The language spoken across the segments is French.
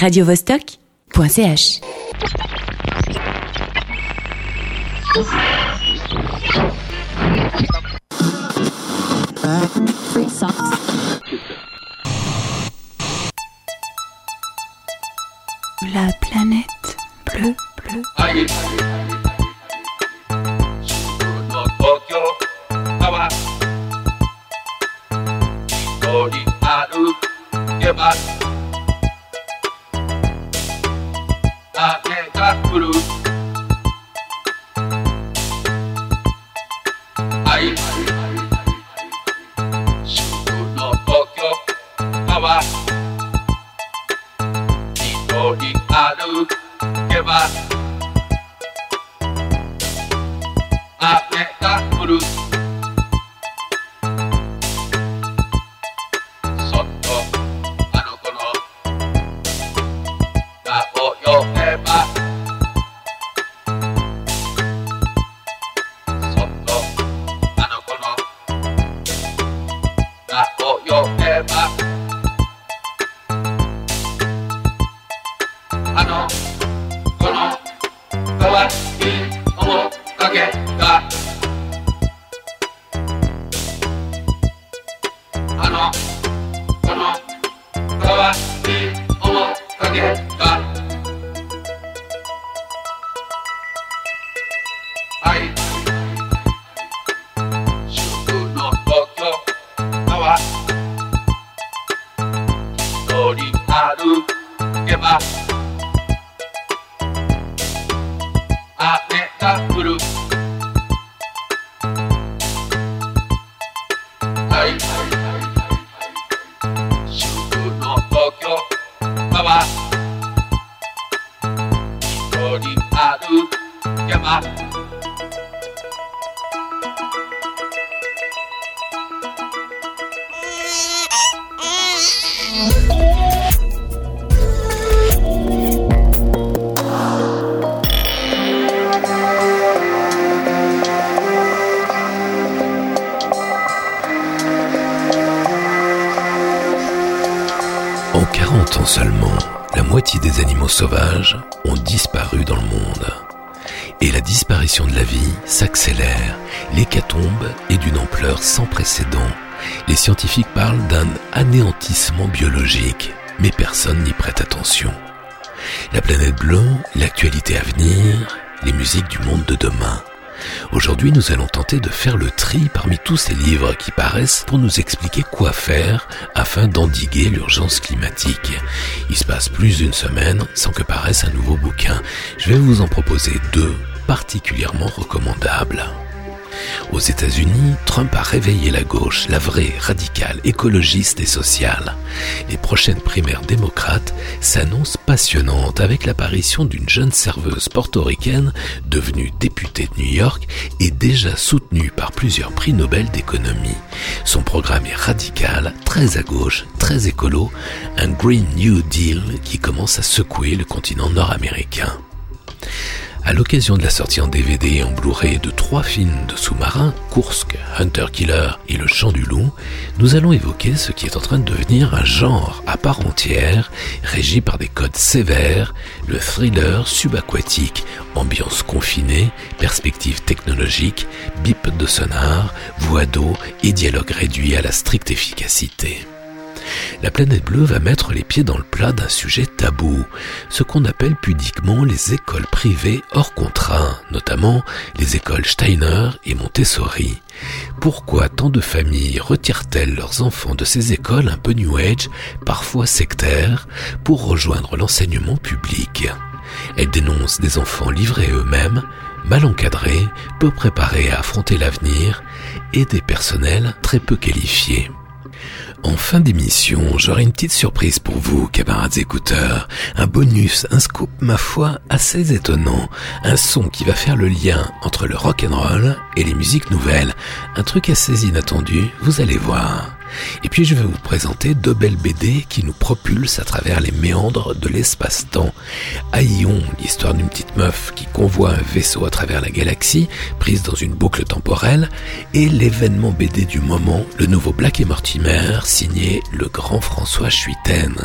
radiovostok.ch. La planète bleue, bleue. Guru anéantissement biologique, mais personne n'y prête attention. La planète bleue, l'actualité à venir, les musiques du monde de demain. Aujourd'hui, nous allons tenter de faire le tri parmi tous ces livres qui paraissent pour nous expliquer quoi faire afin d'endiguer l'urgence climatique. Il se passe plus d'une semaine sans que paraisse un nouveau bouquin. Je vais vous en proposer deux particulièrement recommandables. Aux États-Unis, Trump a réveillé la gauche, la vraie, radicale, écologiste et sociale. Les prochaines primaires démocrates s'annoncent passionnantes avec l'apparition d'une jeune serveuse portoricaine devenue députée de New York et déjà soutenue par plusieurs prix Nobel d'économie. Son programme est radical, très à gauche, très écolo, un Green New Deal qui commence à secouer le continent nord-américain. À l'occasion de la sortie en DVD et en Blu-ray de trois films de sous-marins, Kursk, Hunter Killer et Le Chant du Loup, nous allons évoquer ce qui est en train de devenir un genre à part entière, régi par des codes sévères, le thriller subaquatique, ambiance confinée, perspective technologique, bip de sonar, voix d'eau et dialogue réduit à la stricte efficacité. La planète bleue va mettre les pieds dans le plat d'un sujet tabou, ce qu'on appelle pudiquement les écoles privées hors contrat, notamment les écoles Steiner et Montessori. Pourquoi tant de familles retirent-elles leurs enfants de ces écoles un peu New Age, parfois sectaires, pour rejoindre l'enseignement public? Elles dénoncent des enfants livrés eux-mêmes, mal encadrés, peu préparés à affronter l'avenir, et des personnels très peu qualifiés. En fin d'émission, j'aurai une petite surprise pour vous, camarades écouteurs. Un bonus, un scoop, ma foi, assez étonnant. Un son qui va faire le lien entre le rock and roll et les musiques nouvelles. Un truc assez inattendu, vous allez voir. Et puis je vais vous présenter deux belles BD qui nous propulsent à travers les méandres de l'espace-temps. Aion, l'histoire d'une petite meuf qui convoie un vaisseau à travers la galaxie, prise dans une boucle temporelle, et l'événement BD du moment, le nouveau Black et Mortimer, signé le grand François Chuitaine.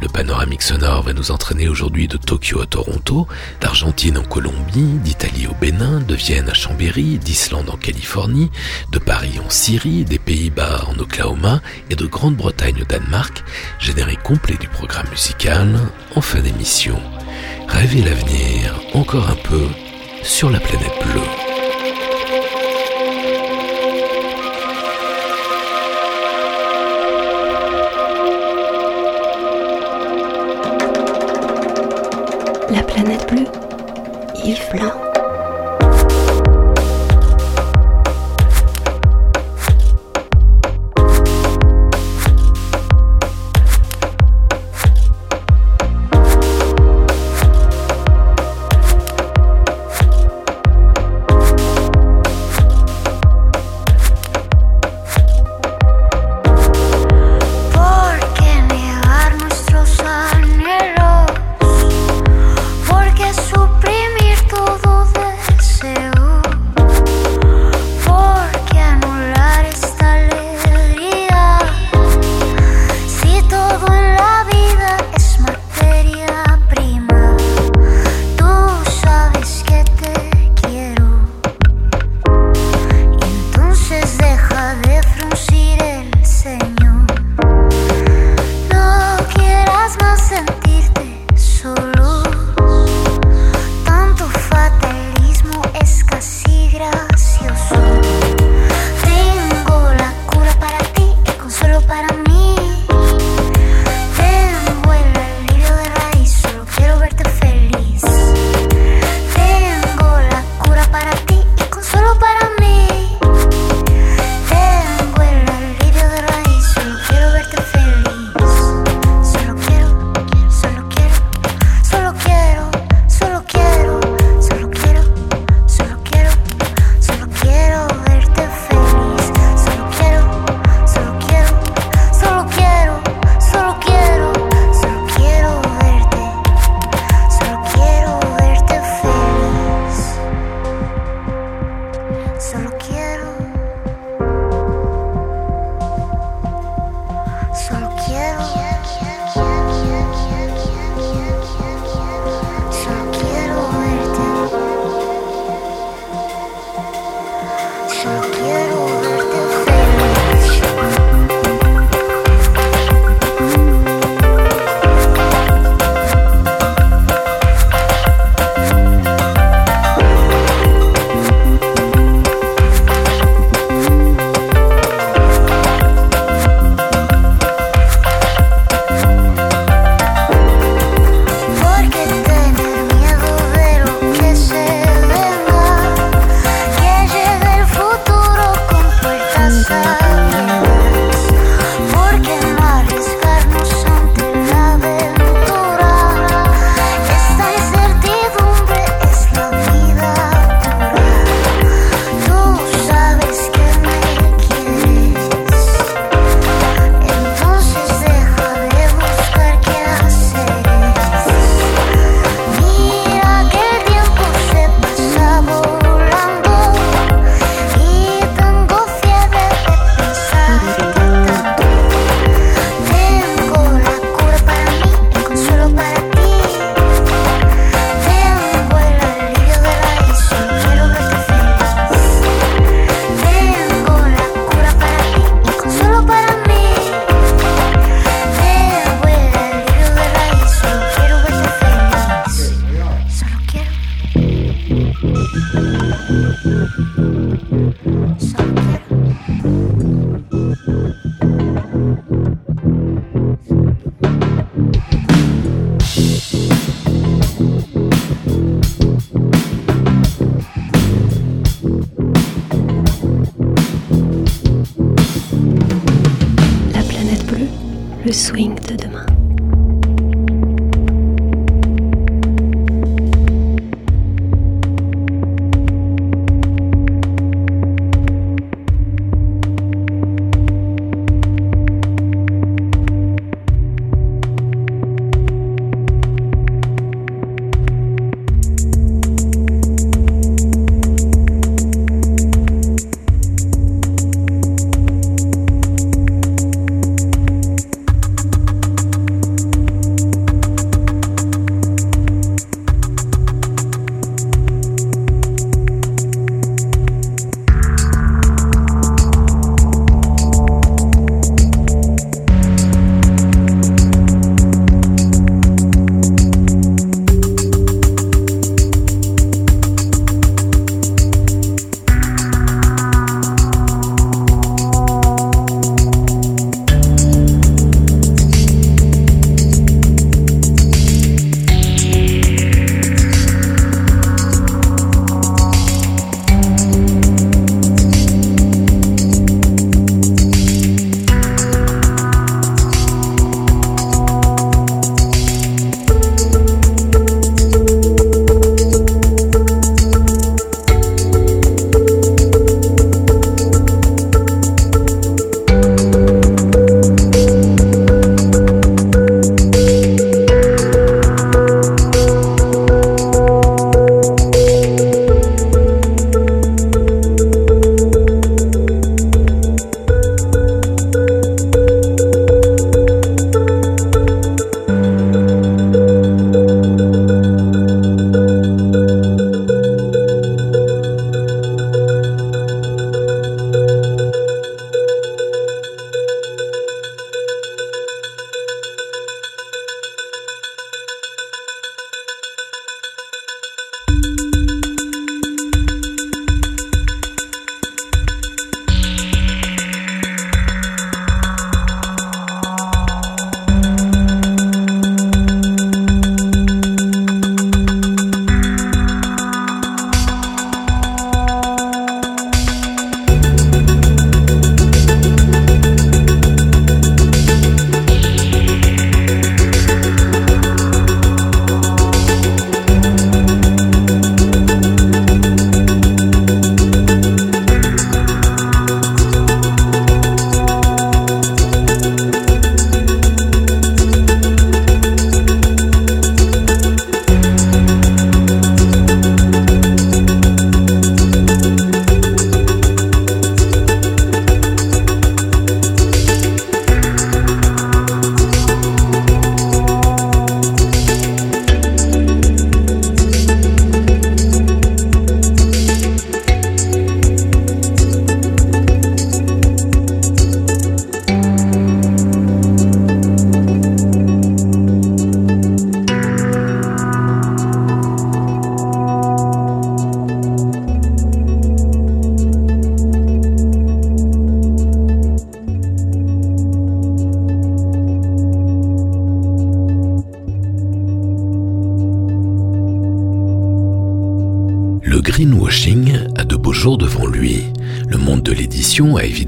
Le panoramique sonore va nous entraîner aujourd'hui de Tokyo à Toronto, d'Argentine en Colombie, d'Italie au Bénin, de Vienne à Chambéry, d'Islande en Californie, de Paris en Syrie, des Pays-Bas en Oklahoma et de Grande-Bretagne au Danemark, générique complet du programme musical en fin d'émission. Rêver l'avenir encore un peu sur la planète bleue. La planète bleue, Yves Blanc.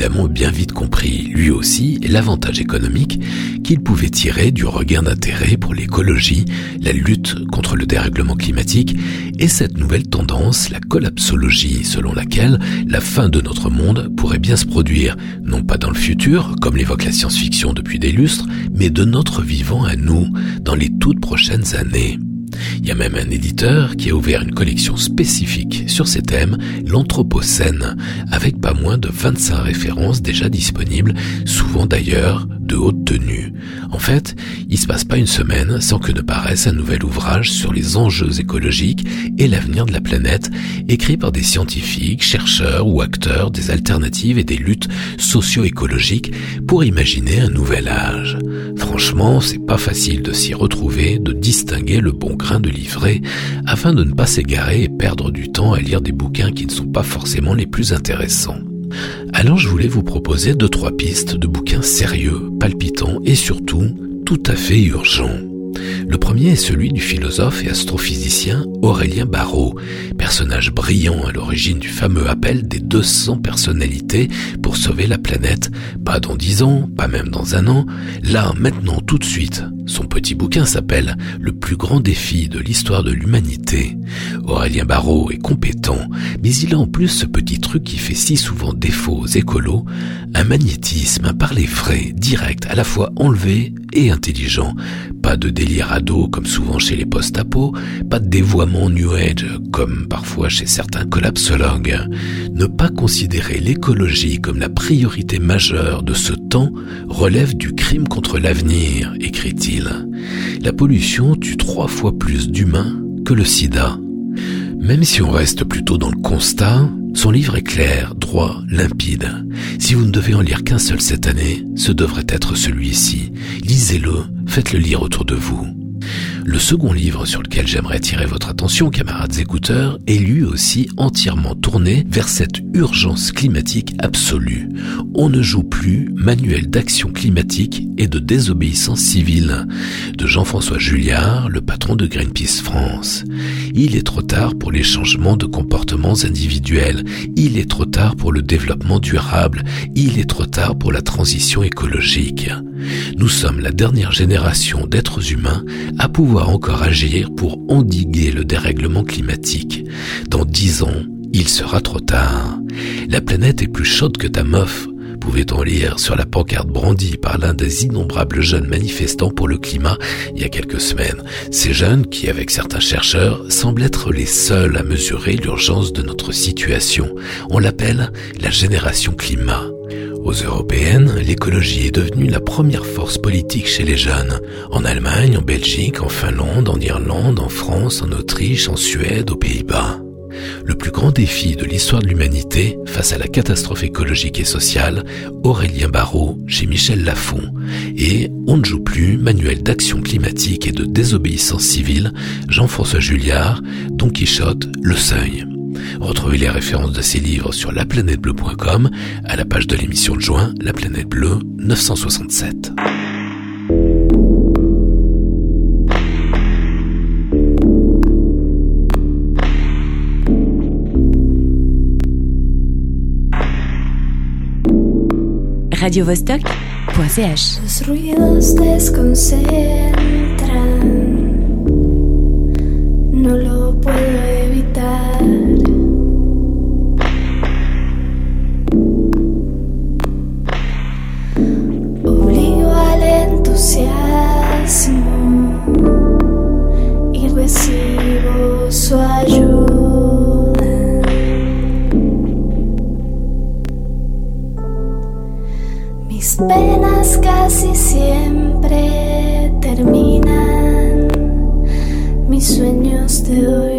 Bien vite compris, lui aussi, l'avantage économique qu'il pouvait tirer du regain d'intérêt pour l'écologie, la lutte contre le dérèglement climatique et cette nouvelle tendance, la collapsologie, selon laquelle la fin de notre monde pourrait bien se produire, non pas dans le futur, comme l'évoque la science-fiction depuis des lustres, mais de notre vivant à nous, dans les toutes prochaines années. Il y a même un éditeur qui a ouvert une collection spécifique sur ces thèmes, l'Anthropocène, avec pas moins de 25 références déjà disponibles, souvent d'ailleurs de haute tenue. En fait, il se passe pas une semaine sans que ne paraisse un nouvel ouvrage sur les enjeux écologiques et l'avenir de la planète, écrit par des scientifiques, chercheurs ou acteurs des alternatives et des luttes socio-écologiques pour imaginer un nouvel âge. Franchement, c'est pas facile de s'y retrouver, de distinguer le bon grain de livret, afin de ne pas s'égarer et perdre du temps à lire des bouquins qui ne sont pas forcément les plus intéressants. Alors je voulais vous proposer deux trois pistes de bouquins sérieux, palpitants et surtout tout à fait urgents. Le premier est celui du philosophe et astrophysicien Aurélien Barraud, personnage brillant à l'origine du fameux appel des 200 personnalités pour sauver la planète, pas dans dix ans, pas même dans un an, là, maintenant, tout de suite. Son petit bouquin s'appelle Le plus grand défi de l'histoire de l'humanité. Aurélien Barraud est compétent, mais il a en plus ce petit truc qui fait si souvent défaut aux écolos, un magnétisme, un parler frais, direct, à la fois enlevé et intelligent. Pas de délire ado comme souvent chez les post-apo, pas de dévoiement new age comme parfois chez certains collapsologues. Ne pas considérer l'écologie comme la priorité majeure de ce temps relève du crime contre l'avenir, écrit-il. La pollution tue trois fois plus d'humains que le sida. Même si on reste plutôt dans le constat, son livre est clair, droit, limpide. Si vous ne devez en lire qu'un seul cette année, ce devrait être celui-ci. Lisez-le, faites-le lire autour de vous. Le second livre sur lequel j'aimerais attirer votre attention, camarades écouteurs, est lui aussi entièrement tourné vers cette urgence climatique absolue. On ne joue plus manuel d'action climatique et de désobéissance civile de Jean-François Julliard, le patron de Greenpeace France. Il est trop tard pour les changements de comportements individuels. Il est trop tard pour le développement durable. Il est trop tard pour la transition écologique. Nous sommes la dernière génération d'êtres humains à pouvoir encore agir pour endiguer le dérèglement climatique. Dans dix ans, il sera trop tard. La planète est plus chaude que ta meuf, pouvait-on lire sur la pancarte brandie par l'un des innombrables jeunes manifestants pour le climat il y a quelques semaines? Ces jeunes qui, avec certains chercheurs, semblent être les seuls à mesurer l'urgence de notre situation. On l'appelle la génération climat. Aux européennes, l'écologie est devenue la première force politique chez les jeunes. En Allemagne, en Belgique, en Finlande, en Irlande, en France, en Autriche, en Suède, aux Pays-Bas. Le plus grand défi de l'histoire de l'humanité face à la catastrophe écologique et sociale, Aurélien Barraud chez Michel Lafon. Et On ne joue plus, manuel d'action climatique et de désobéissance civile, Jean-François Julliard, Don Quichotte, Le Seuil. Retrouvez les références de ces livres sur laplanètebleu.com à la page de l'émission de juin, La Planète Bleue 967. radiovostok.ch Los ruidos desconcentran, casi siempre terminan, mis sueños te doy.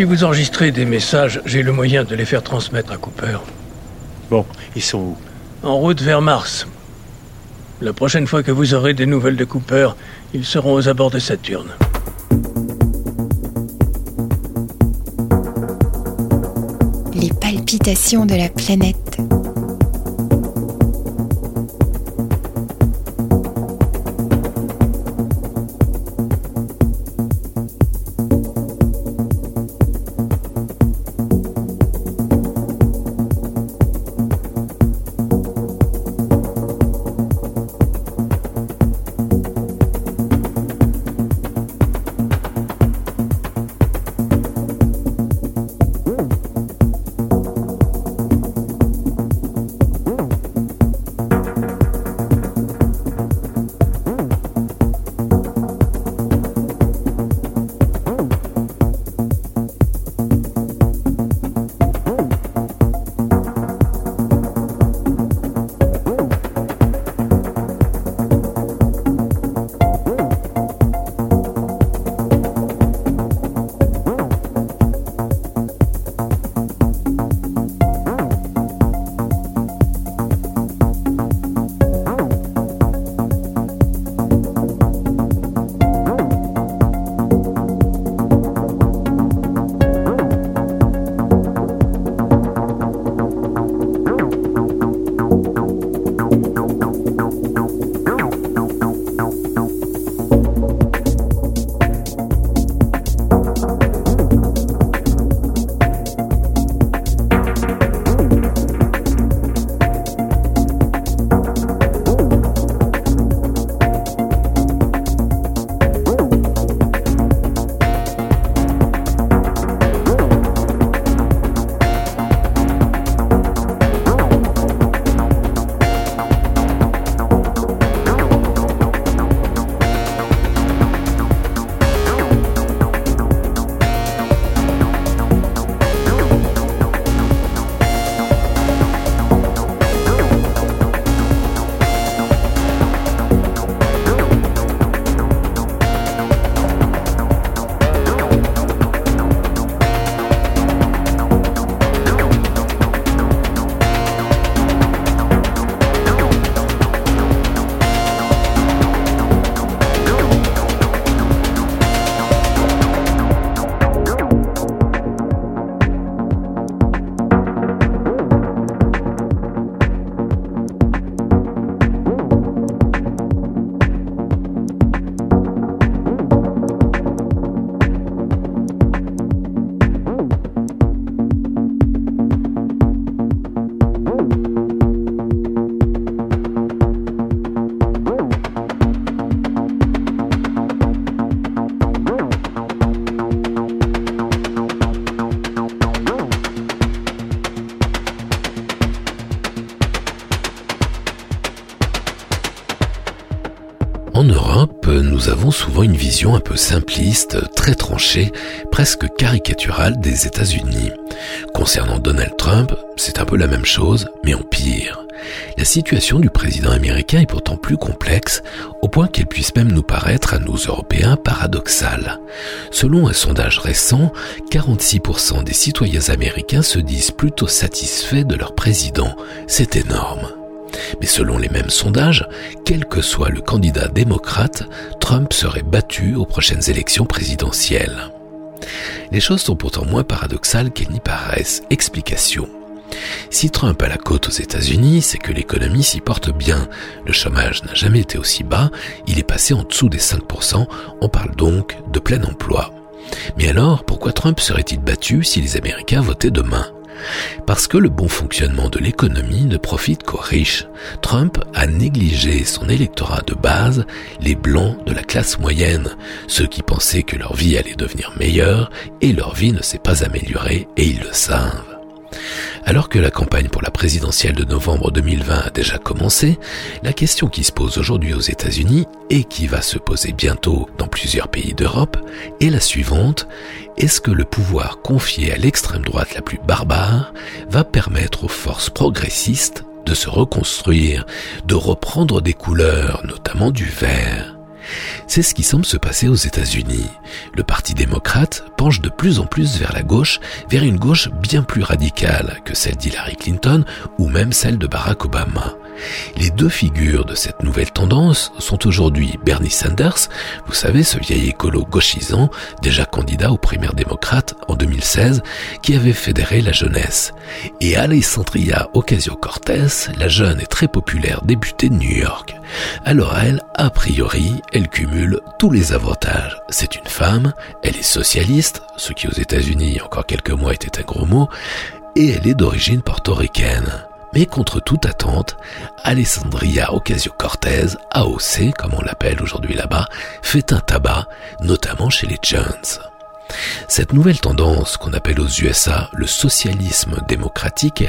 Si vous enregistrez des messages, j'ai le moyen de les faire transmettre à Cooper. Bon, ils sont où? En route vers Mars. La prochaine fois que vous aurez des nouvelles de Cooper, ils seront aux abords de Saturne. Les palpitations de la planète. Un peu simpliste, très tranchée, presque caricaturale des États-Unis. Concernant Donald Trump, c'est un peu la même chose, mais en pire. La situation du président américain est pourtant plus complexe, au point qu'elle puisse même nous paraître à nous Européens paradoxale. Selon un sondage récent, 46% des citoyens américains se disent plutôt satisfaits de leur président. C'est énorme. Mais selon les mêmes sondages, quel que soit le candidat démocrate, Trump serait battu aux prochaines élections présidentielles. Les choses sont pourtant moins paradoxales qu'elles n'y paraissent. Explication. Si Trump a la côte aux États-Unis, c'est que l'économie s'y porte bien. Le chômage n'a jamais été aussi bas, il est passé en dessous des 5%, on parle donc de plein emploi. Mais alors, pourquoi Trump serait-il battu si les Américains votaient demain? Parce que le bon fonctionnement de l'économie ne profite qu'aux riches. Trump a négligé son électorat de base, les blancs de la classe moyenne, ceux qui pensaient que leur vie allait devenir meilleure et leur vie ne s'est pas améliorée et ils le savent. Alors que la campagne pour la présidentielle de novembre 2020 a déjà commencé, la question qui se pose aujourd'hui aux États-Unis et qui va se poser bientôt dans plusieurs pays d'Europe est la suivante. Est-ce que le pouvoir confié à l'extrême droite la plus barbare va permettre aux forces progressistes de se reconstruire, de reprendre des couleurs, notamment du vert? C'est ce qui semble se passer aux États-Unis. Le Parti démocrate penche de plus en plus vers la gauche, vers une gauche bien plus radicale que celle d'Hillary Clinton ou même celle de Barack Obama. Les deux figures de cette nouvelle tendance sont aujourd'hui Bernie Sanders, vous savez ce vieil écolo gauchisant, déjà candidat aux primaires démocrates en 2016, qui avait fédéré la jeunesse, et Alessandria Ocasio-Cortez, la jeune et très populaire députée de New York. Alors elle, a priori, elle cumule tous les avantages. C'est une femme, elle est socialiste, ce qui aux États-Unis encore quelques mois était un gros mot, et elle est d'origine portoricaine. Mais contre toute attente, Alessandria Ocasio-Cortez, AOC comme on l'appelle aujourd'hui là-bas, fait un tabac, notamment chez les Jones. Cette nouvelle tendance qu'on appelle aux USA le socialisme démocratique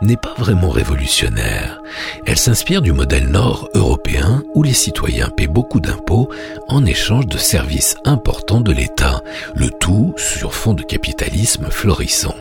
n'est pas vraiment révolutionnaire. Elle s'inspire du modèle nord-européen où les citoyens paient beaucoup d'impôts en échange de services importants de l'État, le tout sur fond de capitalisme florissant.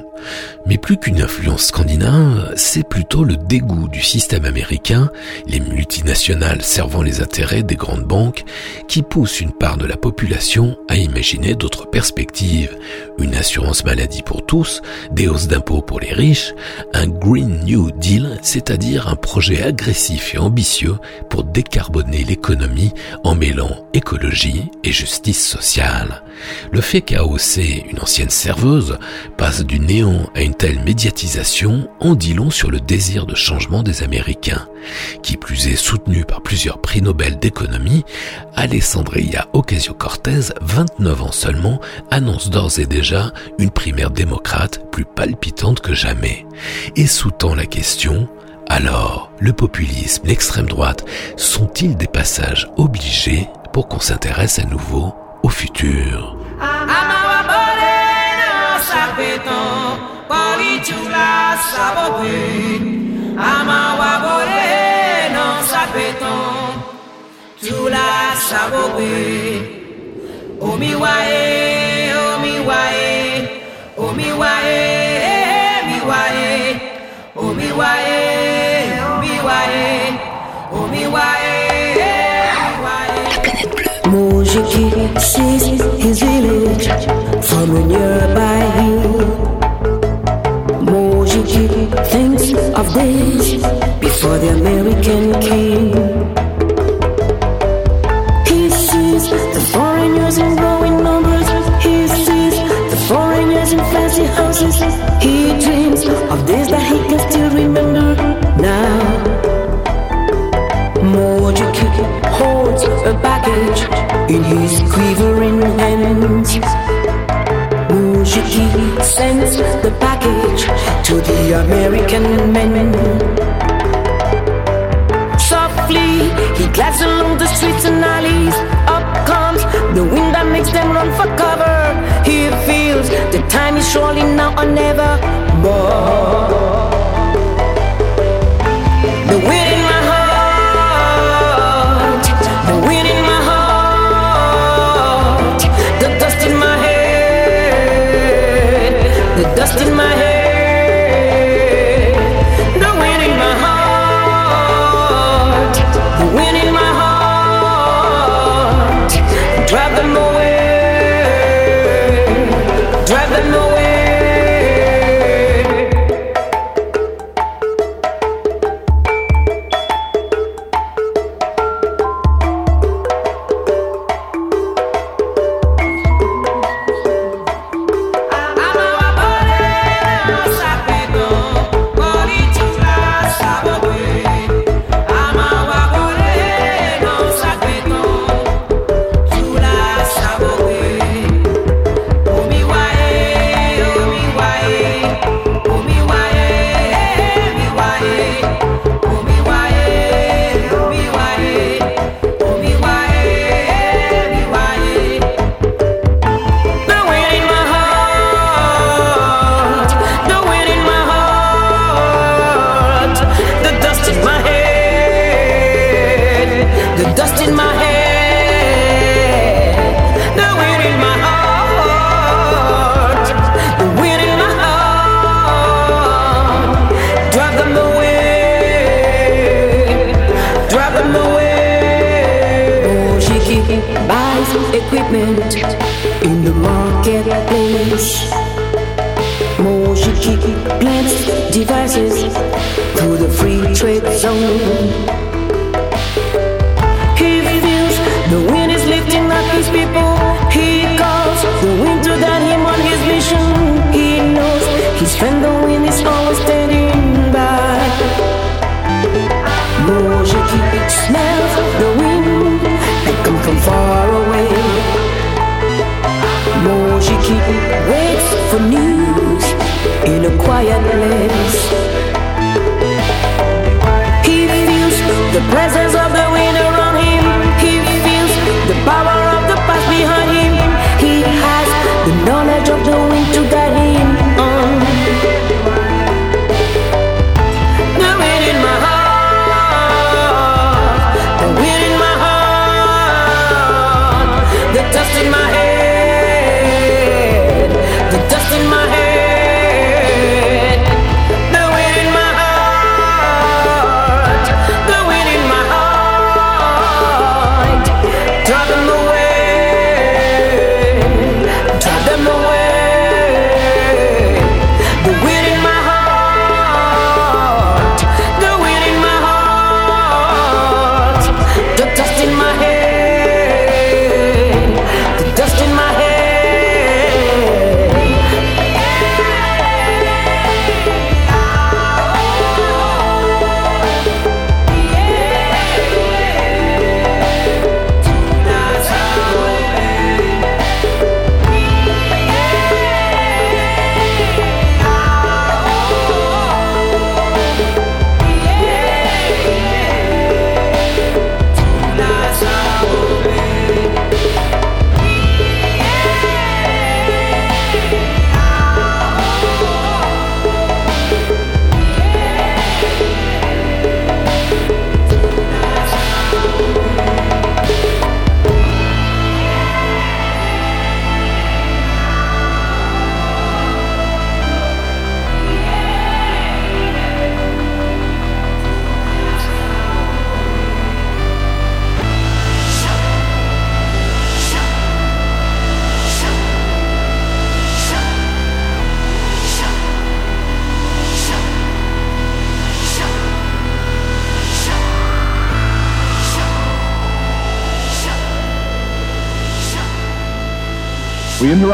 Mais plus qu'une influence scandinave, c'est plutôt le dégoût du système américain, les multinationales servant les intérêts des grandes banques, qui pousse une part de la population à imaginer d'autres perspectives. Une assurance maladie pour tous, des hausses d'impôts pour les riches, un Green New Deal, c'est-à-dire un projet agressif et ambitieux pour décarboner l'économie en mêlant écologie et justice sociale. Le fait qu'AOC, une ancienne serveuse, passe du à une telle médiatisation en dit long sur le désir de changement des Américains. Qui plus est soutenu par plusieurs prix Nobel d'économie, Alessandria Ocasio-Cortez, 29 ans seulement, annonce d'ores et déjà une primaire démocrate plus palpitante que jamais. Et sous-tend la question, alors, le populisme, l'extrême droite, sont-ils des passages obligés pour qu'on s'intéresse à nouveau au futur? sabowe ama wabore non sapeton tula sabowe omiwae omiwae omiwae miwae omiwae omiwae omiwae Mojiki sees his village from a nearby hill Thinks of days before the American came. He sees the foreigners in growing numbers. He sees the foreigners in fancy houses. He dreams of days that he can still remember now. Mojiki holds a baggage in his quivering hands. Sends the package to the American men. Softly, he glides along the streets and alleys. Up comes the wind that makes them run for cover. He feels the time is surely now or never more. In my head,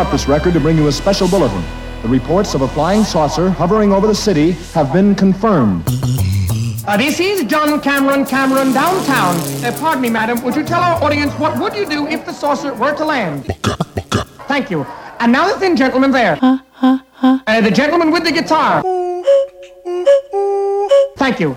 interrupt this record to bring you a special bulletin. The reports of a flying saucer hovering over the city have been confirmed. Uh, this is John Cameron, Cameron downtown. Uh, pardon me, madam. Would you tell our audience what would you do if the saucer were to land? Thank you. And now the thin gentleman there. Uh, the gentleman with the guitar. Thank you.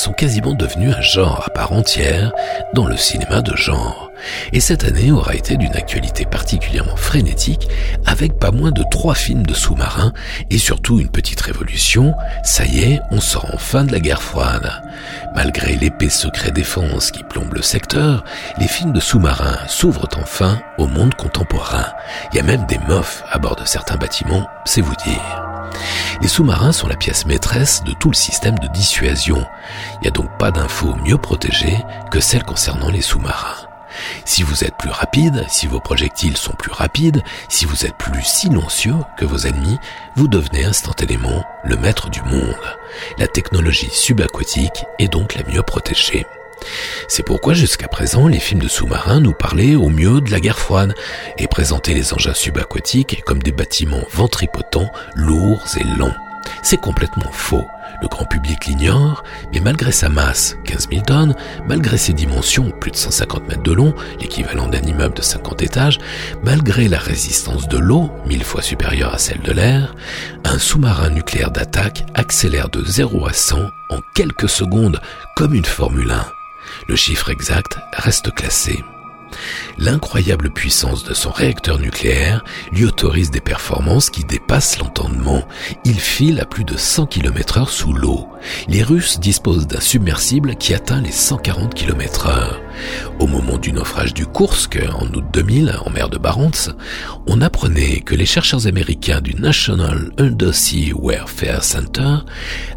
Sont quasiment devenus un genre à part entière dans le cinéma de genre. Et cette année aura été d'une actualité particulièrement frénétique avec pas moins de trois films de sous-marins et surtout une petite révolution. Ça y est, on sort enfin de la guerre froide. Malgré l'épée secret défense qui plombe le secteur, les films de sous-marins s'ouvrent enfin au monde contemporain. Il y a même des mofs à bord de certains bâtiments, c'est vous dire. Les sous-marins sont la pièce maîtresse de tout le système de dissuasion. Il n'y a donc pas d'infos mieux protégées que celles concernant les sous-marins. Si vous êtes plus rapide, si vos projectiles sont plus rapides, si vous êtes plus silencieux que vos ennemis, vous devenez instantanément le maître du monde. La technologie subaquatique est donc la mieux protégée. C'est pourquoi jusqu'à présent les films de sous-marins nous parlaient au mieux de la guerre froide et présentaient les engins subaquatiques comme des bâtiments ventripotents, lourds et lents. C'est complètement faux. Le grand public l'ignore, mais malgré sa masse, 15 000 tonnes, malgré ses dimensions, plus de 150 mètres de long, l'équivalent d'un immeuble de 50 étages, malgré la résistance de l'eau, mille fois supérieure à celle de l'air, un sous-marin nucléaire d'attaque accélère de 0 à 100 en quelques secondes, comme une Formule 1. Le chiffre exact reste classé. L'incroyable puissance de son réacteur nucléaire lui autorise des performances qui dépassent l'entendement. Il file à plus de 100 km heure sous l'eau. Les Russes disposent d'un submersible qui atteint les 140 km heure. Au moment du naufrage du Kursk, en août 2000, en mer de Barents, on apprenait que les chercheurs américains du National Undersea Warfare Center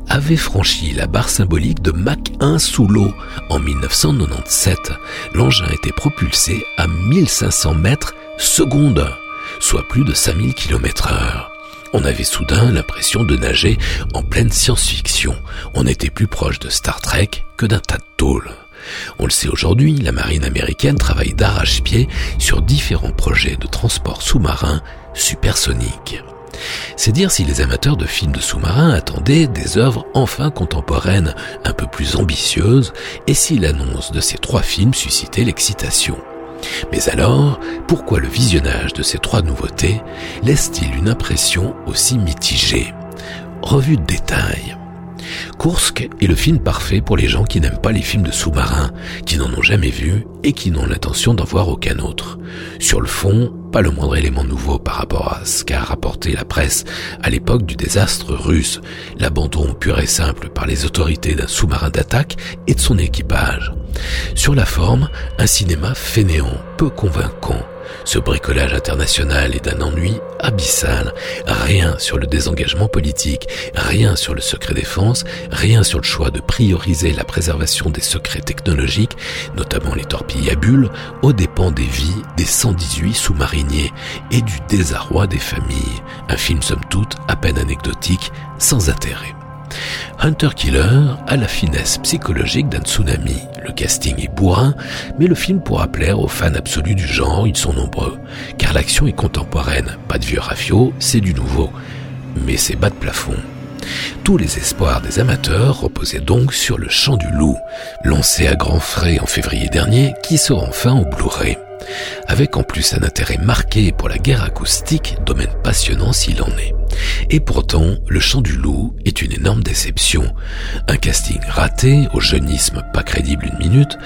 avaient franchi la barre symbolique de Mach 1 sous l'eau en 1997. L'engin était propulsé à 1500 mètres seconde, soit plus de 5000 km heure. On avait soudain l'impression de nager en pleine science-fiction. On était plus proche de Star Trek que d'un tas de tôles. On le sait aujourd'hui, la marine américaine travaille d'arrache-pied sur différents projets de transport sous-marin supersonique. C'est dire si les amateurs de films de sous-marins attendaient des œuvres enfin contemporaines, un peu plus ambitieuses, et si l'annonce de ces trois films suscitait l'excitation. Mais alors, pourquoi le visionnage de ces trois nouveautés laisse-t-il une impression aussi mitigée? Revue de détail. Kursk est le film parfait pour les gens qui n'aiment pas les films de sous-marins, qui n'en ont jamais vu et qui n'ont l'intention d'en voir aucun autre. Sur le fond, pas le moindre élément nouveau par rapport à ce qu'a rapporté la presse à l'époque du désastre russe, l'abandon pur et simple par les autorités d'un sous-marin d'attaque et de son équipage. Sur la forme, un cinéma fainéant, peu convaincant, ce bricolage international est d'un ennui abyssal. Rien sur le désengagement politique, rien sur le secret défense, rien sur le choix de prioriser la préservation des secrets technologiques, notamment les torpilles à bulles, aux dépens des vies des 118 sous-mariniers et du désarroi des familles. Un film somme toute à peine anecdotique, sans intérêt. Hunter Killer a la finesse psychologique d'un tsunami. Le casting est bourrin, mais le film pourra plaire aux fans absolus du genre, ils sont nombreux. Car l'action est contemporaine, pas de vieux rafio, c'est du nouveau. Mais c'est bas de plafond. Tous les espoirs des amateurs reposaient donc sur le chant du loup, lancé à grands frais en février dernier, qui sera enfin au Blu-ray avec en plus un intérêt marqué pour la guerre acoustique, domaine passionnant s'il en est. Et pourtant, Le Chant du Loup est une énorme déception. Un casting raté, au jeunisme pas crédible une minute,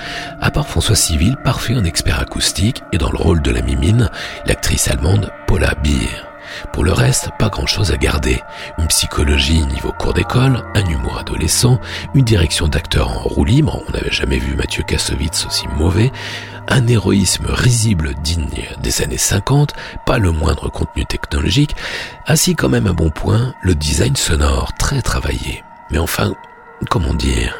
à part François Civil, parfait en expert acoustique, et dans le rôle de la mimine, l'actrice allemande Paula Beer. Pour le reste, pas grand chose à garder. Une psychologie niveau cours d'école, un humour adolescent, une direction d'acteur en roue libre, on n'avait jamais vu Mathieu Kassovitz aussi mauvais, un héroïsme risible digne des années 50, pas le moindre contenu technologique, ainsi quand même un bon point, le design sonore très travaillé. Mais enfin, comment dire,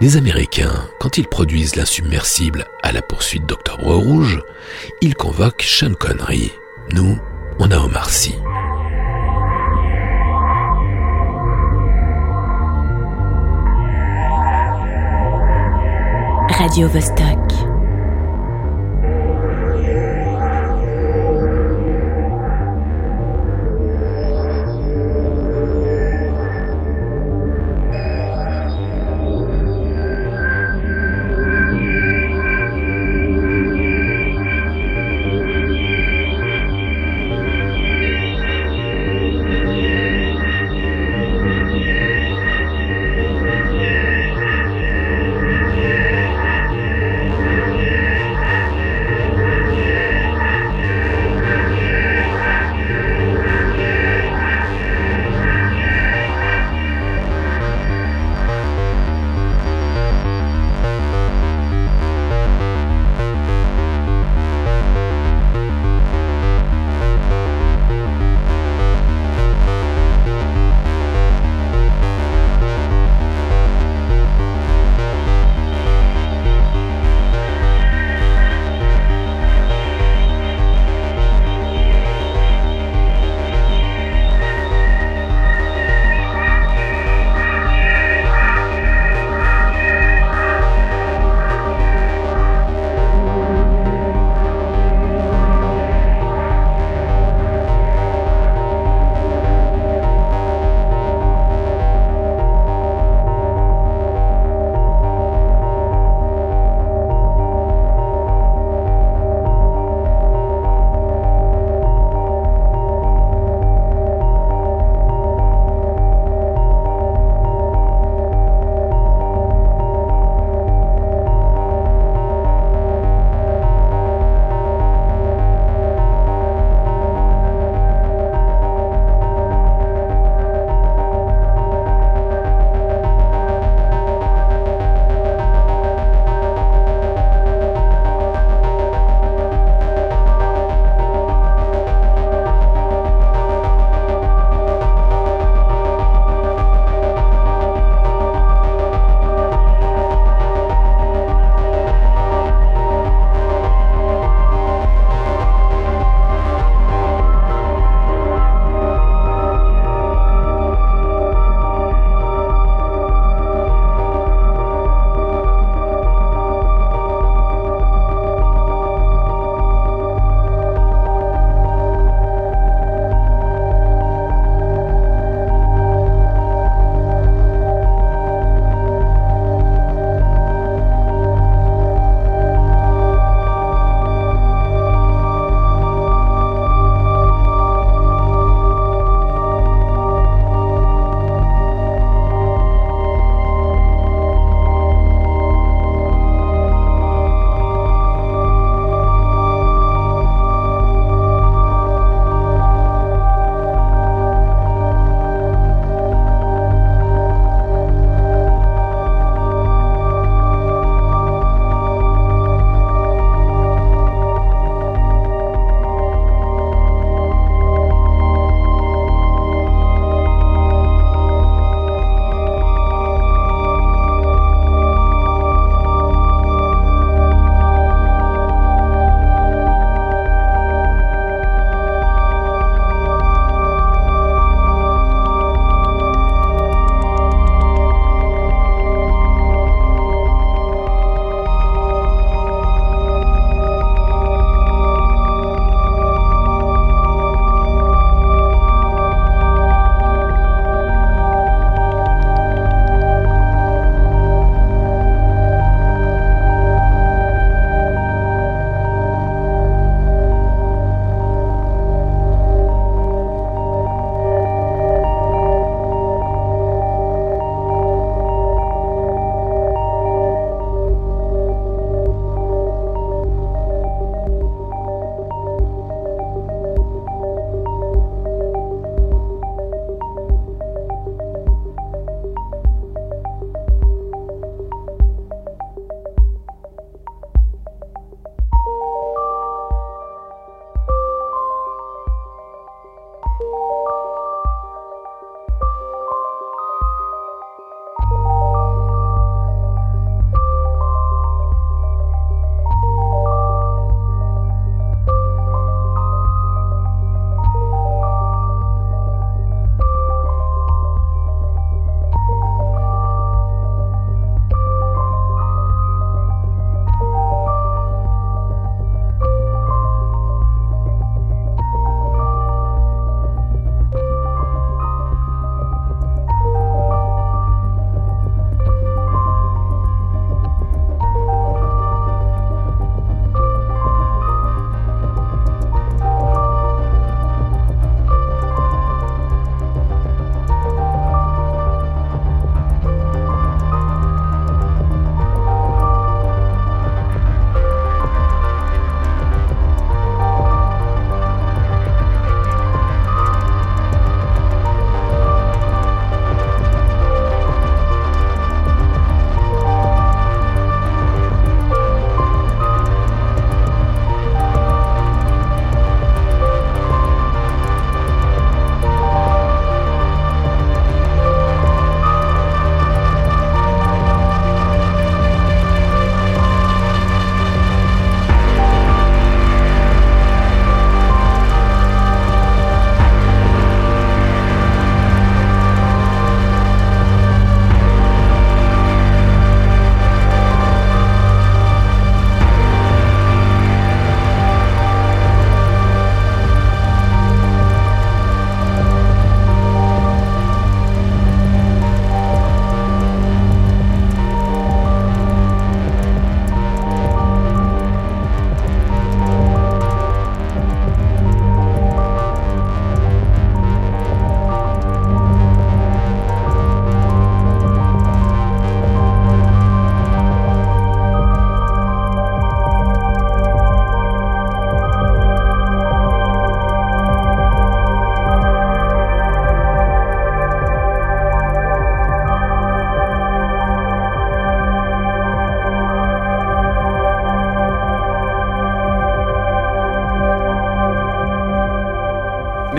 les Américains, quand ils produisent l'insubmersible à la poursuite d'Octobre Rouge, ils convoquent Sean Connery. Nous, on a Omar Sy. Radio Vostok.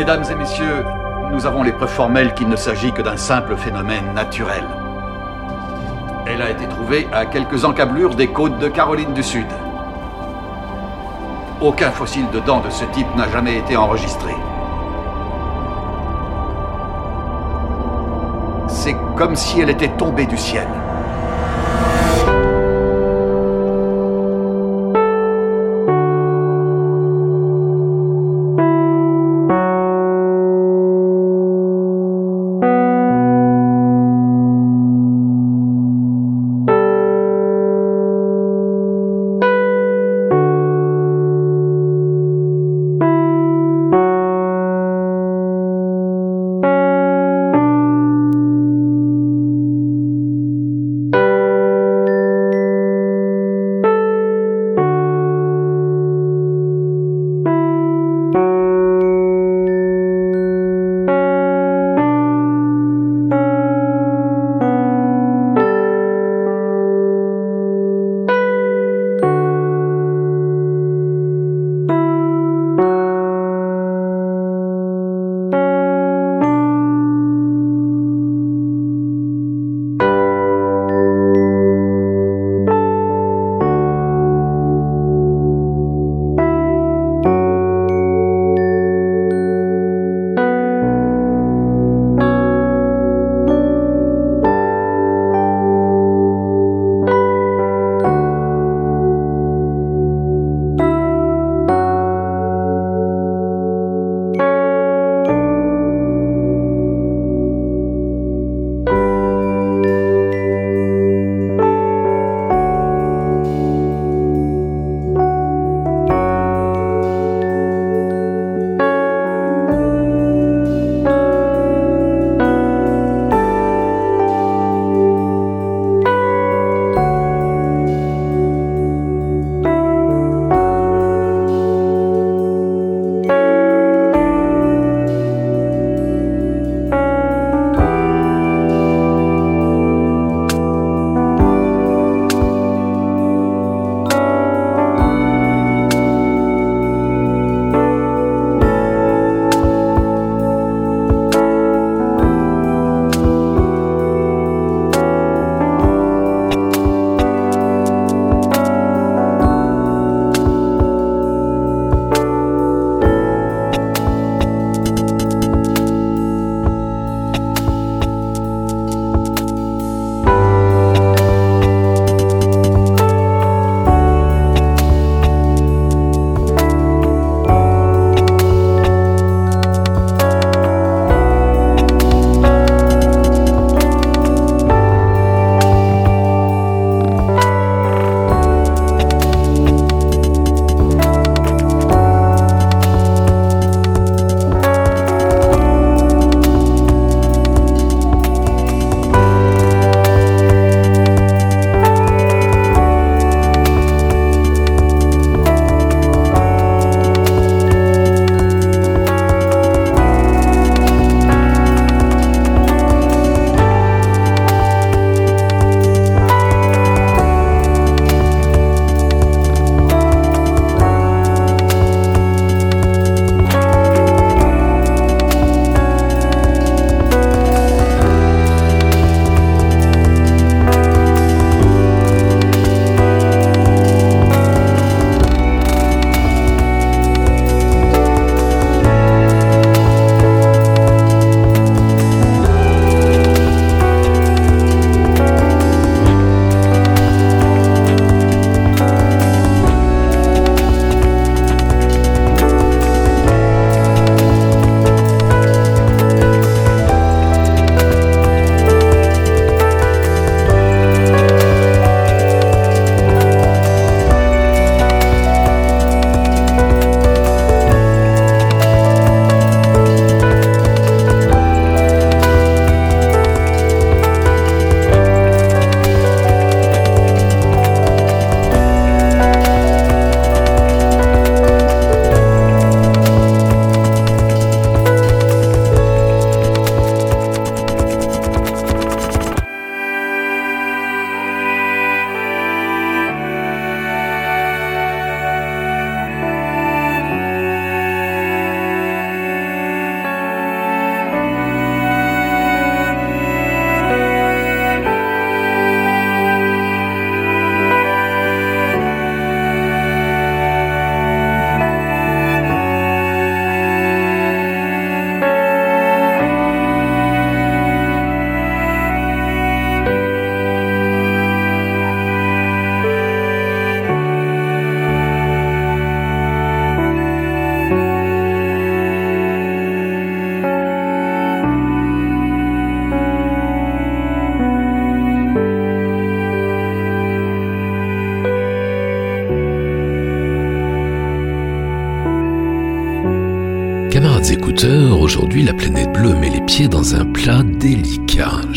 Mesdames et messieurs, nous avons les preuves formelles qu'il ne s'agit que d'un simple phénomène naturel. Elle a été trouvée à quelques encablures des côtes de Caroline du Sud. Aucun fossile de dents de ce type n'a jamais été enregistré. C'est comme si elle était tombée du ciel.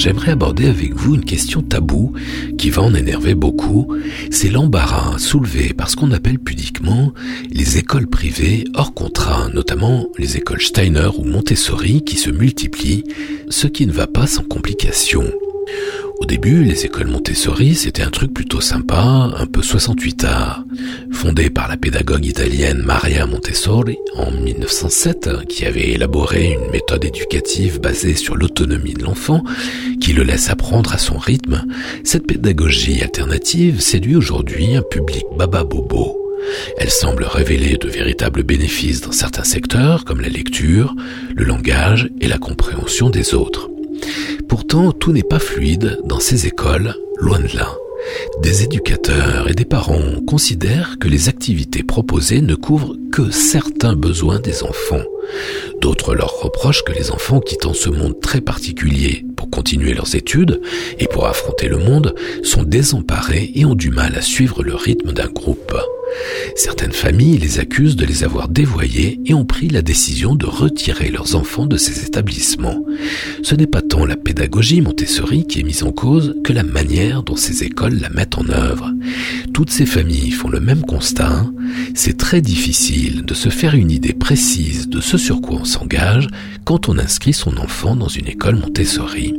J'aimerais aborder avec vous une question taboue qui va en énerver beaucoup. C'est l'embarras soulevé par ce qu'on appelle pudiquement les écoles privées hors contrat, notamment les écoles Steiner ou Montessori qui se multiplient, ce qui ne va pas sans complications. Au début, les écoles Montessori, c'était un truc plutôt sympa, un peu 68 art. Fondée par la pédagogue italienne Maria Montessori en 1907, qui avait élaboré une méthode éducative basée sur l'autonomie de l'enfant, qui le laisse apprendre à son rythme, cette pédagogie alternative séduit aujourd'hui un public baba bobo. Elle semble révéler de véritables bénéfices dans certains secteurs comme la lecture, le langage et la compréhension des autres. Pourtant, tout n'est pas fluide dans ces écoles, loin de là. Des éducateurs et des parents considèrent que les activités proposées ne couvrent que certains besoins des enfants. D'autres leur reprochent que les enfants quittant ce monde très particulier pour continuer leurs études et pour affronter le monde sont désemparés et ont du mal à suivre le rythme d'un groupe. Certaines familles les accusent de les avoir dévoyés et ont pris la décision de retirer leurs enfants de ces établissements. Ce n'est pas tant la pédagogie Montessori qui est mise en cause que la manière dont ces écoles la mettent en œuvre. Toutes ces familles font le même constat. C'est très difficile de se faire une idée précise de ce sur quoi on s'engage quand on inscrit son enfant dans une école Montessori.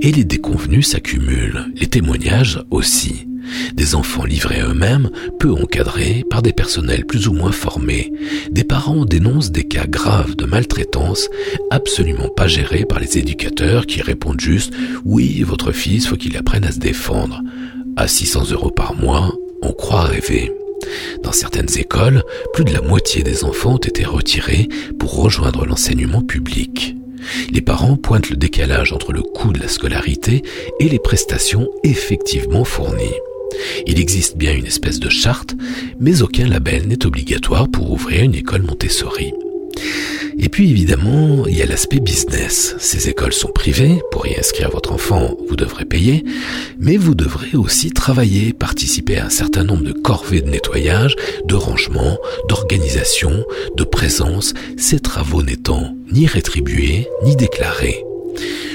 Et les déconvenus s'accumulent, les témoignages aussi. Des enfants livrés eux-mêmes, peu encadrés par des personnels plus ou moins formés. Des parents dénoncent des cas graves de maltraitance absolument pas gérés par les éducateurs qui répondent juste oui, votre fils faut qu'il apprenne à se défendre. À 600 euros par mois, on croit rêver. Dans certaines écoles, plus de la moitié des enfants ont été retirés pour rejoindre l'enseignement public. Les parents pointent le décalage entre le coût de la scolarité et les prestations effectivement fournies. Il existe bien une espèce de charte, mais aucun label n'est obligatoire pour ouvrir une école Montessori. Et puis évidemment, il y a l'aspect business. Ces écoles sont privées, pour y inscrire votre enfant, vous devrez payer, mais vous devrez aussi travailler, participer à un certain nombre de corvées de nettoyage, de rangement, d'organisation, de présence, ces travaux n'étant ni rétribués ni déclarés.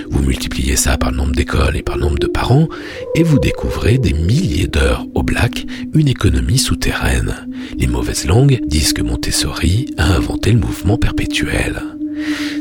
Vous multipliez ça par le nombre d'écoles et par le nombre de parents, et vous découvrez des milliers d'heures au black, une économie souterraine. Les mauvaises langues disent que Montessori a inventé le mouvement perpétuel.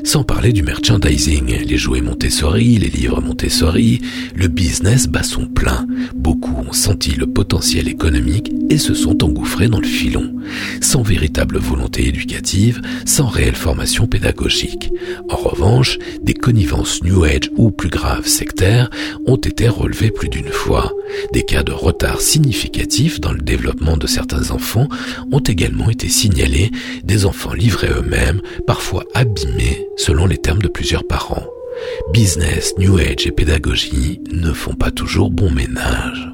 Sans parler du merchandising, les jouets Montessori, les livres Montessori, le business bat son plein. Beaucoup ont senti le potentiel économique et se sont engouffrés dans le filon, sans véritable volonté éducative, sans réelle formation pédagogique. En revanche, des connivences New Age ou plus graves sectaires ont été relevées plus d'une fois. Des cas de retard significatifs dans le développement de certains enfants ont également été signalés, des enfants livrés eux-mêmes, parfois abîmés selon les termes de plusieurs parents. Business, New Age et pédagogie ne font pas toujours bon ménage.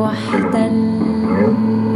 محتل.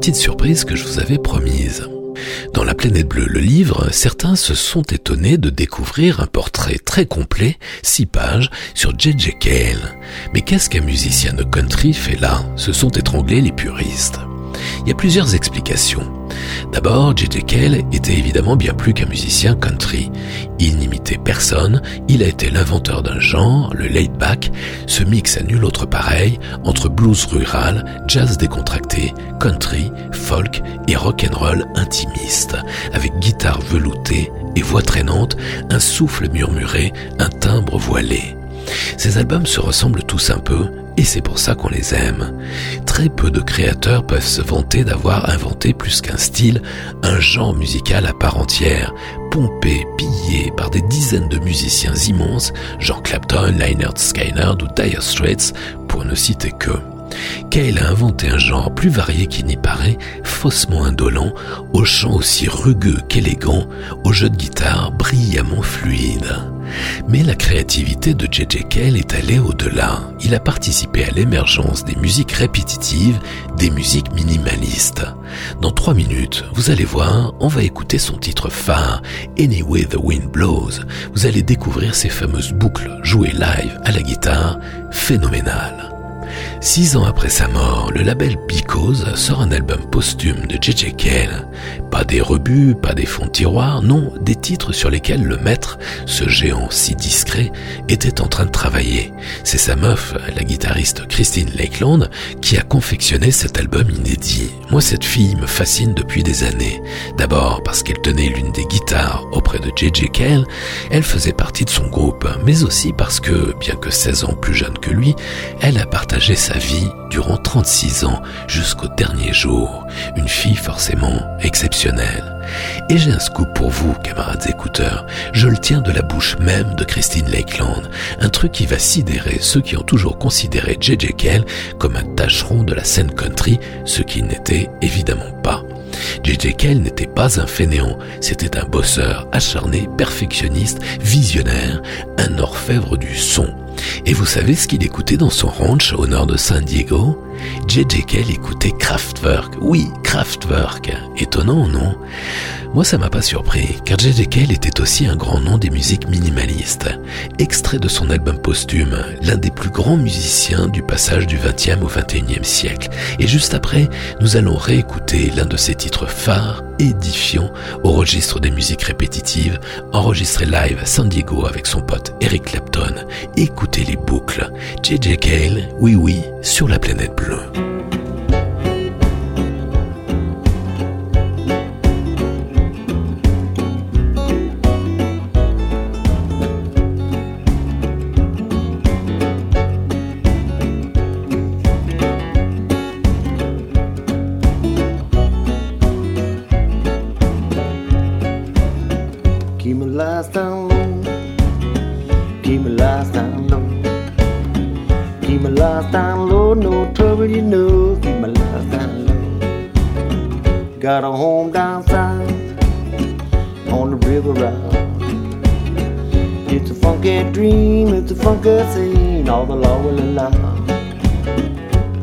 Petite surprise que je vous avais promise. Dans La planète bleue, le livre, certains se sont étonnés de découvrir un portrait très complet, six pages, sur J.J. Cale. Mais qu'est-ce qu'un musicien de country fait là? Se sont étranglés les puristes. Il y a plusieurs explications. D'abord, J.J. Cale était évidemment bien plus qu'un musicien country. Il n'imitait personne, il a été l'inventeur d'un genre, le laid back, ce mix à nul autre pareil entre blues rural, jazz décontracté, country, folk et rock'n'roll intimiste, avec guitare veloutée et voix traînante, un souffle murmuré, un timbre voilé. Ces albums se ressemblent tous un peu, et c'est pour ça qu'on les aime. Très peu de créateurs peuvent se vanter d'avoir inventé plus qu'un style, un genre musical à part entière, pompé, pillé par des dizaines de musiciens immenses, Jean Clapton, Lynyrd Skynyrd ou Dire Straits, pour ne citer que. Cale a inventé un genre plus varié qu'il n'y paraît, faussement indolent, au chant aussi rugueux qu'élégant, au jeu de guitare brillamment fluide. Mais la créativité de J.J. Cale est allée au-delà. Il a participé à l'émergence des musiques répétitives, des musiques minimalistes. Dans trois minutes, vous allez voir, on va écouter son titre phare, Anyway the Wind Blows. Vous allez découvrir ces fameuses boucles jouées live à la guitare, phénoménales. Six ans après sa mort, le label Because sort un album posthume de J.J. Cale. Pas des rebuts, pas des fonds de non, des titres sur lesquels le maître, ce géant si discret, était en train de travailler. C'est sa meuf, la guitariste Christine Lakeland, qui a confectionné cet album inédit. Moi, cette fille me fascine depuis des années. D'abord parce qu'elle tenait l'une des guitares auprès de J.J. Cale, elle faisait partie de son groupe, mais aussi parce que, bien que 16 ans plus jeune que lui, elle a partagé sa vie durant 36 ans jusqu'au dernier jour. Une fille forcément exceptionnelle. Et j'ai un scoop pour vous, camarades écouteurs. Je le tiens de la bouche même de Christine Lakeland. Un truc qui va sidérer ceux qui ont toujours considéré J.J. Cale comme un tâcheron de la scène country, ce qui n'était évidemment pas. J.J. Cale n'était pas un fainéant, c'était un bosseur acharné, perfectionniste, visionnaire, un orfèvre du son. Et vous savez ce qu'il écoutait dans son ranch au nord de San Diego? J.J. Cale écoutait Kraftwerk. Oui, Kraftwerk. Étonnant, non? Moi, ça m'a pas surpris, car J.J. Cale était aussi un grand nom des musiques minimalistes. Extrait de son album posthume, l'un des plus grands musiciens du passage du 20e au 21e siècle. Et juste après, nous allons réécouter l'un de ses titres phares, édifiants, au registre des musiques répétitives, enregistré live à San Diego avec son pote Eric Clapton. Les boucles. J.J. Cale, oui oui, sur la planète bleue. Got a home down south on the river route. It's a funky dream. It's a funky scene. All the law will allow.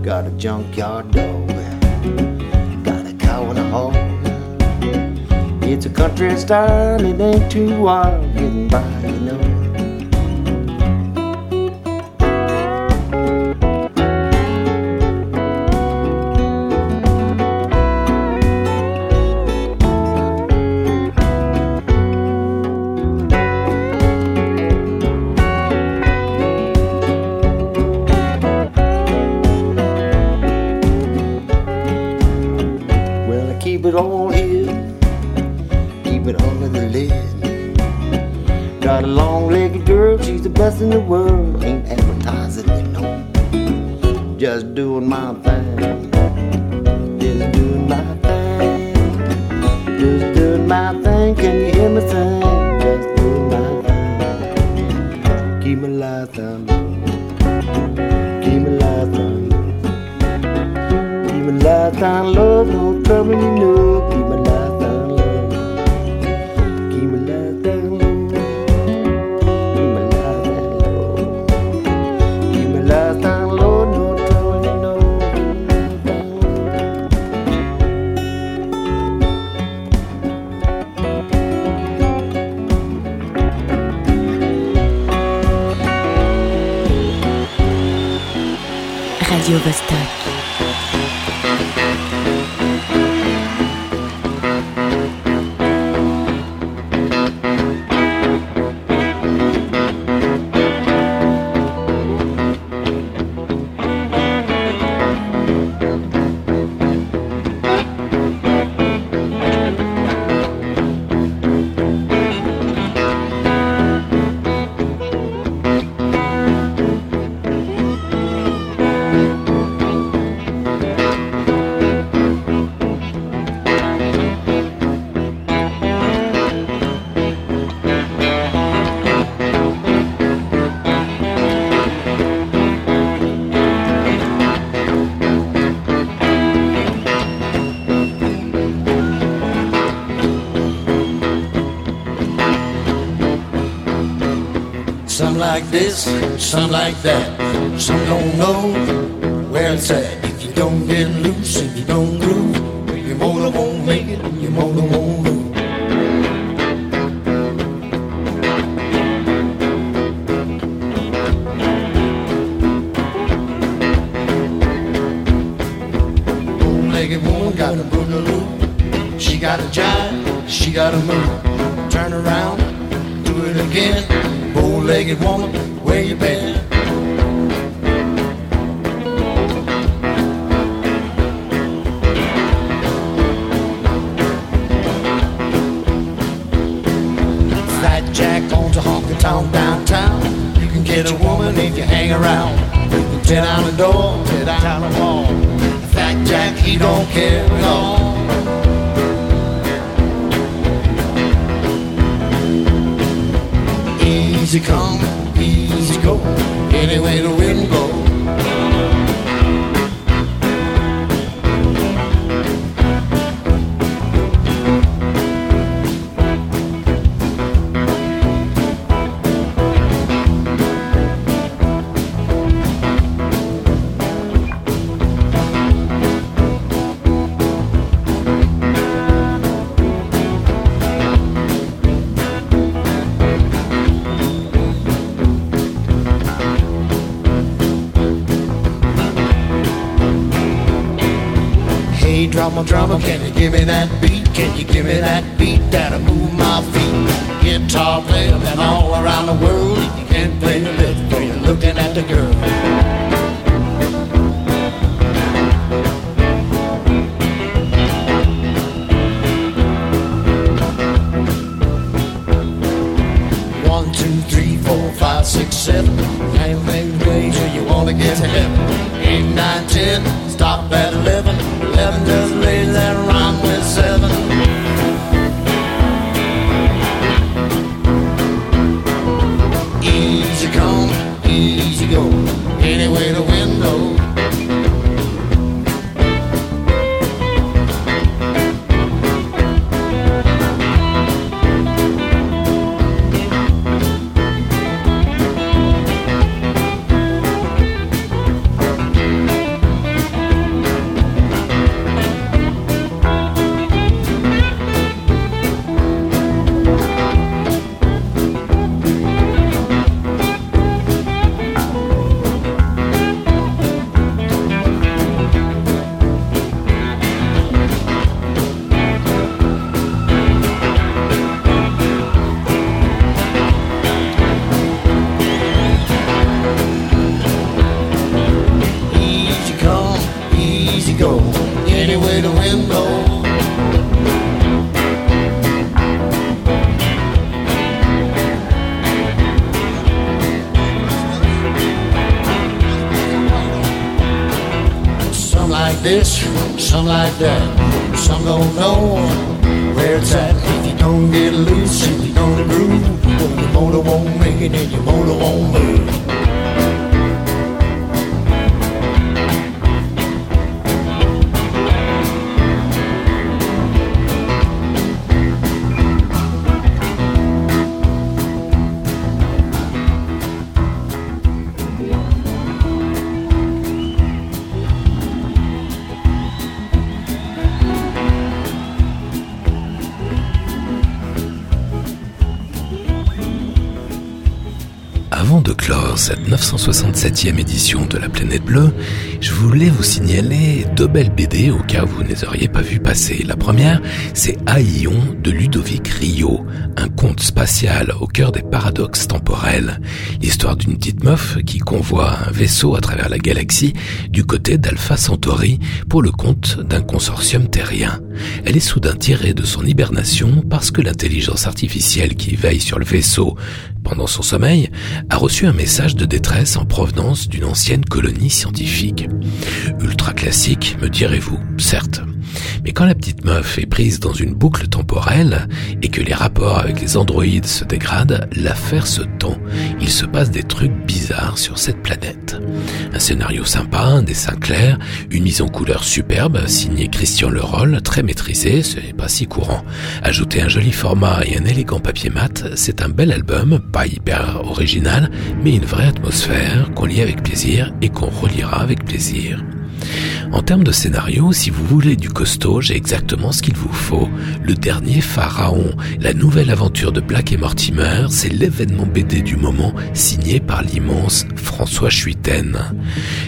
Got a junkyard dog. Got a cow and a horse. It's a country style, it ain't too wild getting by, you know. It all here keep it under the lid. Got a long legged girl, she's the best in the world. Ain't advertising, you know. Just doing my thing. Just doing my thing. Just doing my thing. Can you hear me sing? Radio Vostok. Some like this, some like that. Some don't know where it's at. If you don't get loose, if you don't groove, Easy come, easy go, any way the wind blows. Drama, can you give me that beat? Can you give me that beat that'll move my feet? Guitar player and all around the world. If you can't play the lift, you're looking at the girl. One, two, three, four, five, six, seven. Nine, nine till you wanna get to heaven. Eight, nine, ten, stop at eleven heaven just that there cette 967e édition de la Planète Bleue, je voulais vous signaler deux belles BD au cas où vous ne les auriez pas vues passer. La première, c'est Aïon de Ludovic Rio, un conte spatial au cœur des paradoxes temporels. L'histoire d'une petite meuf qui convoie un vaisseau à travers la galaxie du côté d'Alpha Centauri pour le compte d'un consortium terrien. Elle est soudain tirée de son hibernation parce que l'intelligence artificielle qui veille sur le vaisseau pendant son sommeil, a reçu un message de détresse en provenance d'une ancienne colonie scientifique. Ultra classique, me direz-vous, certes. Mais quand la petite meuf est prise dans une boucle temporelle et que les rapports avec les androïdes se dégradent, l'affaire se tend. Il se passe des trucs bizarres sur cette planète. Un scénario sympa, un dessin clair, une mise en couleur superbe, signé Christian Leroll, très maîtrisé, c'est pas si courant. Ajouter un joli format et un élégant papier mat, c'est un bel album, pas hyper original, mais une vraie atmosphère qu'on lit avec plaisir et qu'on relira avec plaisir. En termes de scénario, si vous voulez du costaud, j'ai exactement ce qu'il vous faut. Le dernier pharaon, la nouvelle aventure de Black et Mortimer, c'est l'événement BD du moment signé par l'immense François Chuiten.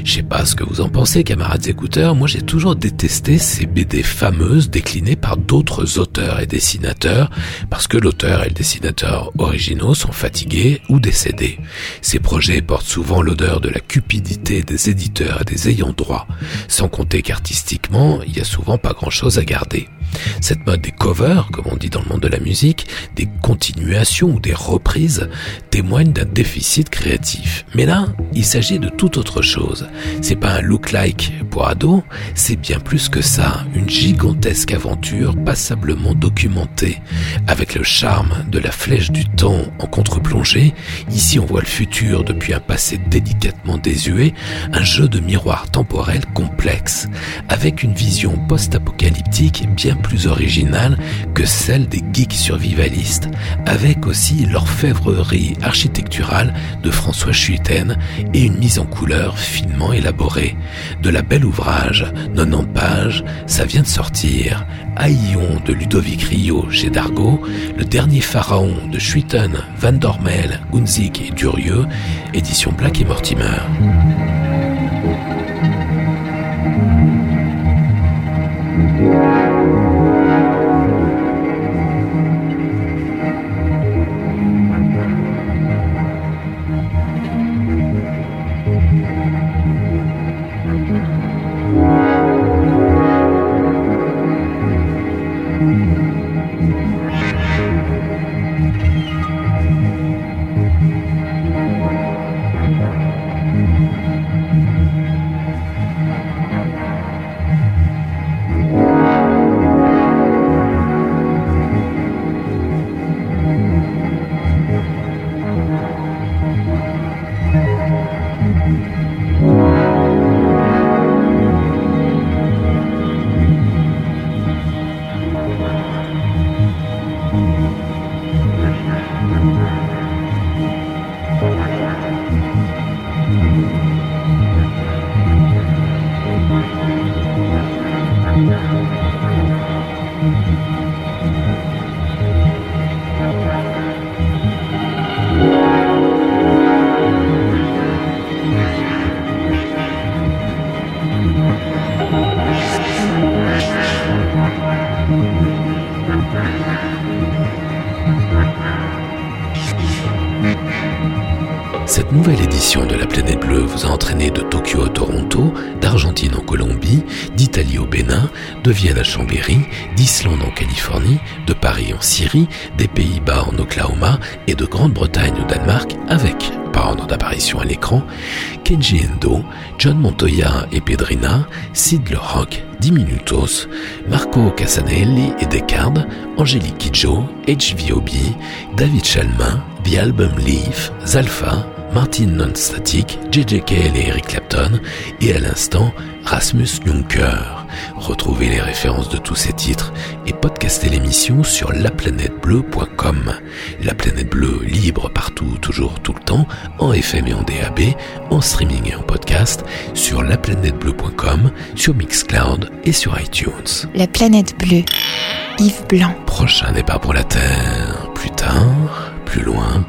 Je sais pas ce que vous en pensez, camarades écouteurs, moi j'ai toujours détesté ces BD fameuses déclinées par d'autres auteurs et dessinateurs, parce que l'auteur et le dessinateur originaux sont fatigués ou décédés. Ces projets portent souvent l'odeur de la cupidité des éditeurs et des ayants droit sans compter qu'artistiquement, il y a souvent pas grand chose à garder. Cette mode des covers, comme on dit dans le monde de la musique, des continuations ou des reprises, témoigne d'un déficit créatif. Mais là, il s'agit de tout autre chose. C'est pas un look-like pour ado, c'est bien plus que ça, une gigantesque aventure passablement documentée. Avec le charme de la flèche du temps en contre-plongée, ici on voit le futur depuis un passé délicatement désuet, un jeu de miroir temporel complexe, avec une vision post-apocalyptique bien plus originale que celle des geeks survivalistes, avec aussi l'orfèvrerie architecturale de François Schuiten et une mise en couleur finement élaborée. De la belle ouvrage, 90 pages, ça vient de sortir. Aïon de Ludovic Rio chez Dargaud, le dernier pharaon de Schuiten, Van Dormel, Gunzig et Durieux, édition Black et Mortimer. Montoya et Pedrina, Sid Le Rock, Diminutos, Marco Casanelli et Descartes, Angélique Kidjo, HVOB, David Chalmin, The Album Leaf, Zalfa, Martin Non-Static, JJKL et Eric Clapton, et à l'instant Rasmus Juncker. Retrouvez les références de tous ces titres et podcastez l'émission sur laplanètebleu.com. La planète bleue libre partout, toujours, tout le temps, en FM et en DAB, en streaming et en podcast, sur laplanètebleu.com, sur Mixcloud et sur iTunes. La planète bleue. Yves Blanc. Prochain départ pour la Terre, plus tard, plus loin,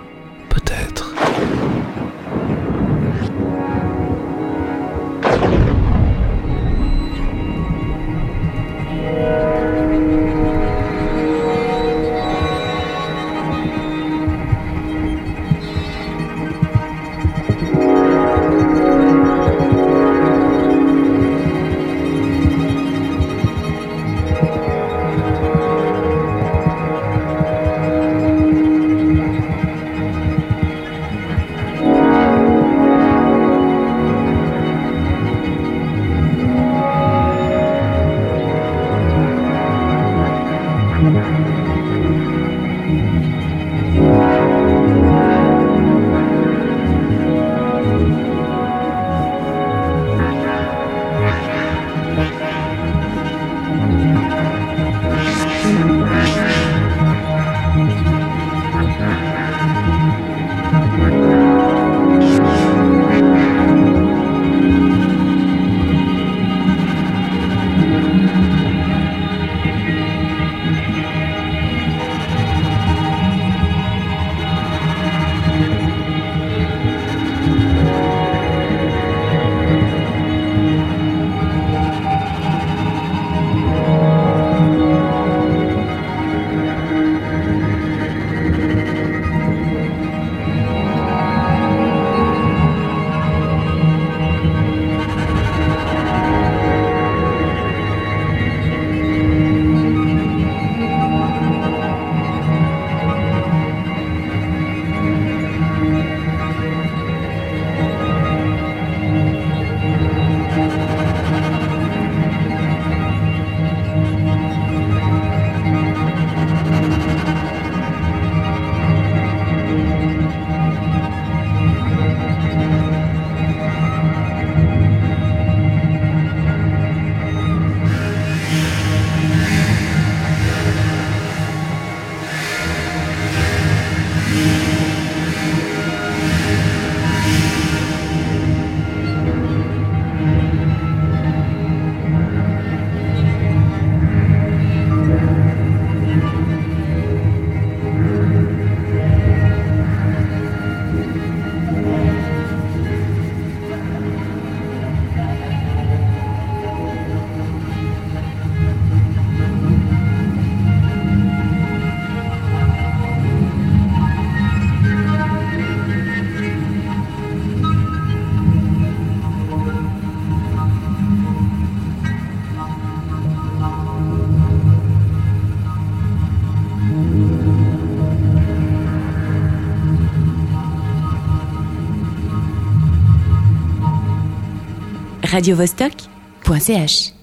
radiovostok.ch